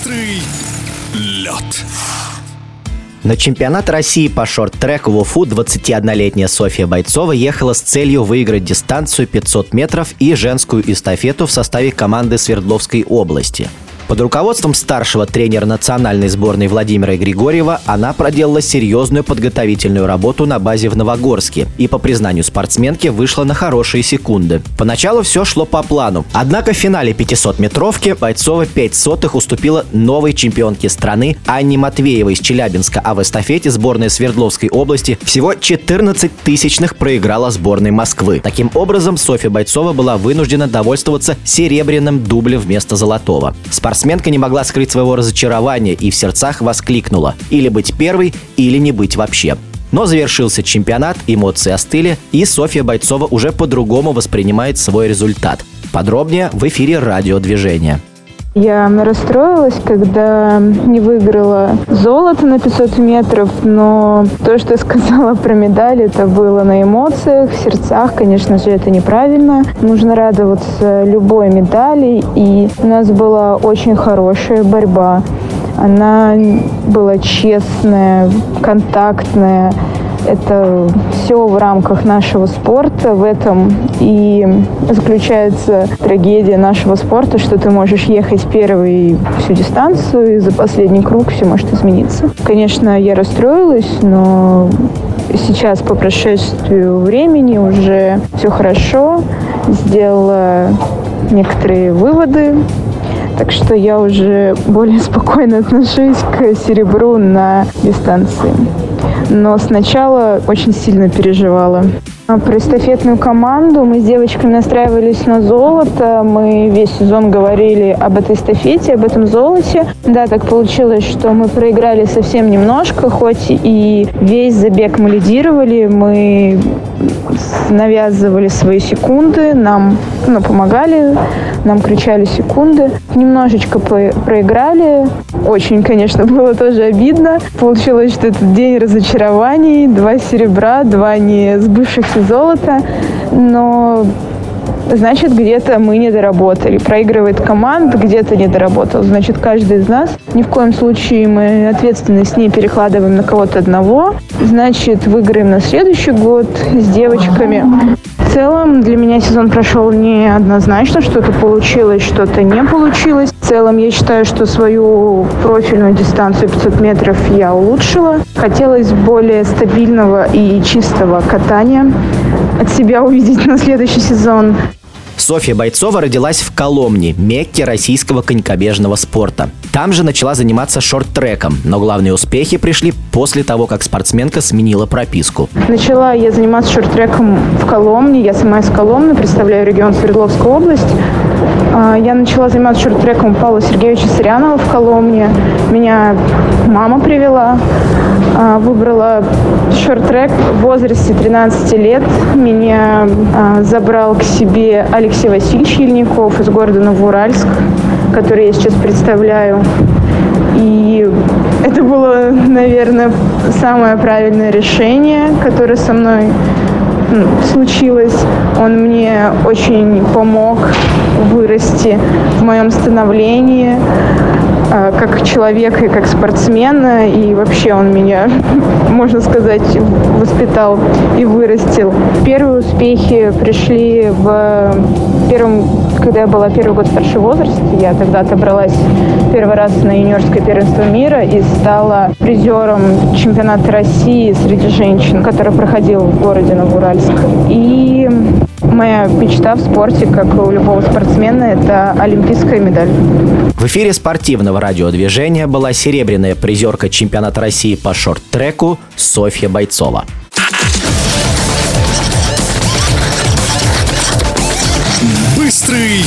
Быстрый лед. На чемпионат России по шорт-треку в Уфу 21-летняя Софья Бойцова ехала с целью выиграть дистанцию 500 метров и женскую эстафету в составе команды Свердловской области. Под руководством старшего тренера национальной сборной Владимира Григорьева она проделала серьезную подготовительную работу на базе в Новогорске и, по признанию спортсменки, вышла на хорошие секунды. Поначалу все шло по плану. Однако в финале 500-метровки Бойцова 5 сотых уступила новой чемпионке страны Анне Матвеевой из Челябинска, а в эстафете сборная Свердловской области всего 14 тысячных проиграла сборной Москвы. Таким образом, Софья Бойцова была вынуждена довольствоваться серебряным дублем вместо золотого. Спортсмен Спортсменка не могла скрыть своего разочарования и в сердцах воскликнула «или быть первой, или не быть вообще». Но завершился чемпионат, эмоции остыли, и Софья Бойцова уже по-другому воспринимает свой результат. Подробнее в эфире радиодвижения. Я расстроилась, когда не выиграла золото на 500 метров, но то, что я сказала про медаль, это было на эмоциях, в сердцах. Конечно же, это неправильно. Нужно радоваться любой медали, и у нас была очень хорошая борьба. Она была честная, контактная, это все в рамках нашего спорта. В этом и заключается трагедия нашего спорта, что ты можешь ехать первый всю дистанцию, и за последний круг все может измениться. Конечно, я расстроилась, но сейчас по прошествию времени уже все хорошо. Сделала некоторые выводы, так что я уже более спокойно отношусь к серебру на дистанции но сначала очень сильно переживала. А про эстафетную команду мы с девочками настраивались на золото. Мы весь сезон говорили об этой эстафете, об этом золоте. Да, так получилось, что мы проиграли совсем немножко, хоть и весь забег мы лидировали, мы навязывали свои секунды, нам ну, помогали, нам кричали секунды. Немножечко проиграли. Очень, конечно, было тоже обидно. Получилось, что этот день разочарований, два серебра, два не сбывшихся золота. Но значит, где-то мы не доработали. Проигрывает команда, где-то не доработал. Значит, каждый из нас, ни в коем случае мы ответственность не перекладываем на кого-то одного. Значит, выиграем на следующий год с девочками. В целом для меня сезон прошел неоднозначно, что-то получилось, что-то не получилось. В целом я считаю, что свою профильную дистанцию 500 метров я улучшила. Хотелось более стабильного и чистого катания от себя увидеть на следующий сезон. Софья Бойцова родилась в Коломне, Мекке российского конькобежного спорта. Там же начала заниматься шорт-треком, но главные успехи пришли после того, как спортсменка сменила прописку. Начала я заниматься шорт-треком в Коломне. Я сама из Коломны, представляю регион Свердловская область. А, я начала заниматься шорт-треком Павла Сергеевича Сырянова в Коломне. Меня мама привела, а, выбрала шорт-трек в возрасте 13 лет. Меня а, забрал к себе Алексей Васильевич Ельников из города Новоуральск, который я сейчас представляю. И это было, наверное, самое правильное решение, которое со мной случилось. Он мне очень помог вырасти в моем становлении как человека и как спортсмена. И вообще он меня, можно сказать, воспитал и вырастил. Первые успехи пришли в первом, когда я была первый год старше возраста. Я тогда отобралась первый раз на юниорское первенство мира и стала призером чемпионата России среди женщин, который проходил в городе Новоуральск. И моя мечта в спорте, как у любого спортсмена, это олимпийская медаль. В эфире спортивного радиодвижения была серебряная призерка чемпионата России по шорт-треку Софья Бойцова. Быстрый